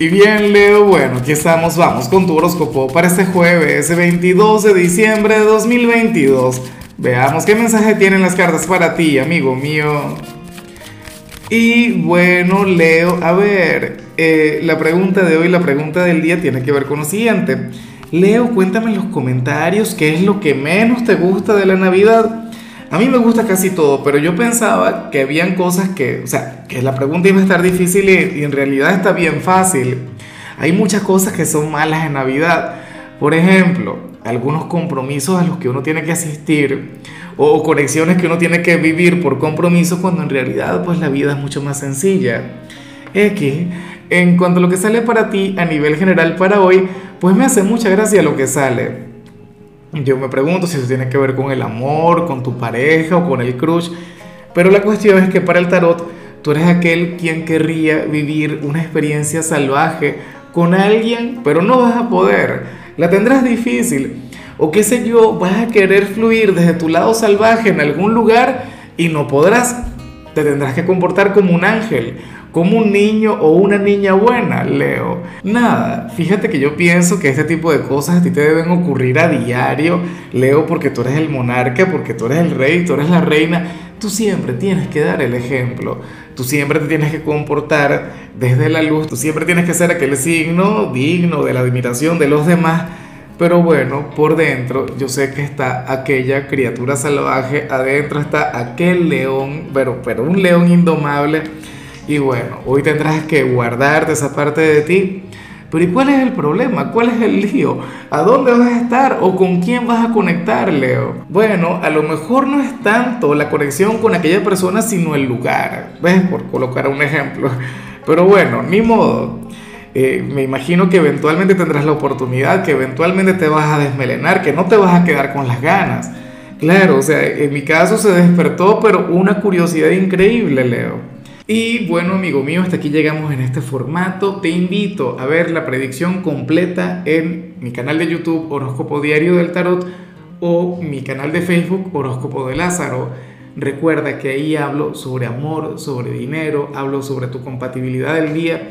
Y bien, Leo, bueno, aquí estamos, vamos con tu horóscopo para este jueves 22 de diciembre de 2022. Veamos qué mensaje tienen las cartas para ti, amigo mío. Y bueno, Leo, a ver, eh, la pregunta de hoy, la pregunta del día tiene que ver con lo siguiente. Leo, cuéntame en los comentarios qué es lo que menos te gusta de la Navidad. A mí me gusta casi todo, pero yo pensaba que habían cosas que, o sea, que la pregunta iba a estar difícil y, en realidad está bien fácil. Hay muchas cosas que son malas en Navidad. Por ejemplo, algunos compromisos a los que uno tiene que asistir o conexiones que uno tiene que vivir por compromiso cuando en realidad pues la vida es mucho más sencilla. X, en cuanto a lo que sale para ti a nivel general para hoy, pues me hace mucha gracia lo que sale. Yo me pregunto si eso tiene que ver con el amor, con tu pareja o con el crush. Pero la cuestión es que para el tarot tú eres aquel quien querría vivir una experiencia salvaje con alguien, pero no vas a poder. La tendrás difícil. O qué sé yo, vas a querer fluir desde tu lado salvaje en algún lugar y no podrás. Te tendrás que comportar como un ángel como un niño o una niña buena, Leo. Nada, fíjate que yo pienso que este tipo de cosas a ti te deben ocurrir a diario, Leo, porque tú eres el monarca, porque tú eres el rey, tú eres la reina. Tú siempre tienes que dar el ejemplo, tú siempre te tienes que comportar desde la luz, tú siempre tienes que ser aquel signo digno de la admiración de los demás. Pero bueno, por dentro yo sé que está aquella criatura salvaje, adentro está aquel león, pero, pero un león indomable y bueno, hoy tendrás que guardarte esa parte de ti. Pero ¿y cuál es el problema? ¿Cuál es el lío? ¿A dónde vas a estar o con quién vas a conectar, Leo? Bueno, a lo mejor no es tanto la conexión con aquella persona, sino el lugar. ¿Ves? Por colocar un ejemplo. Pero bueno, ni modo. Eh, me imagino que eventualmente tendrás la oportunidad, que eventualmente te vas a desmelenar, que no te vas a quedar con las ganas. Claro, o sea, en mi caso se despertó, pero una curiosidad increíble, Leo. Y bueno, amigo mío, hasta aquí llegamos en este formato. Te invito a ver la predicción completa en mi canal de YouTube Horóscopo Diario del Tarot o mi canal de Facebook Horóscopo de Lázaro. Recuerda que ahí hablo sobre amor, sobre dinero, hablo sobre tu compatibilidad del día.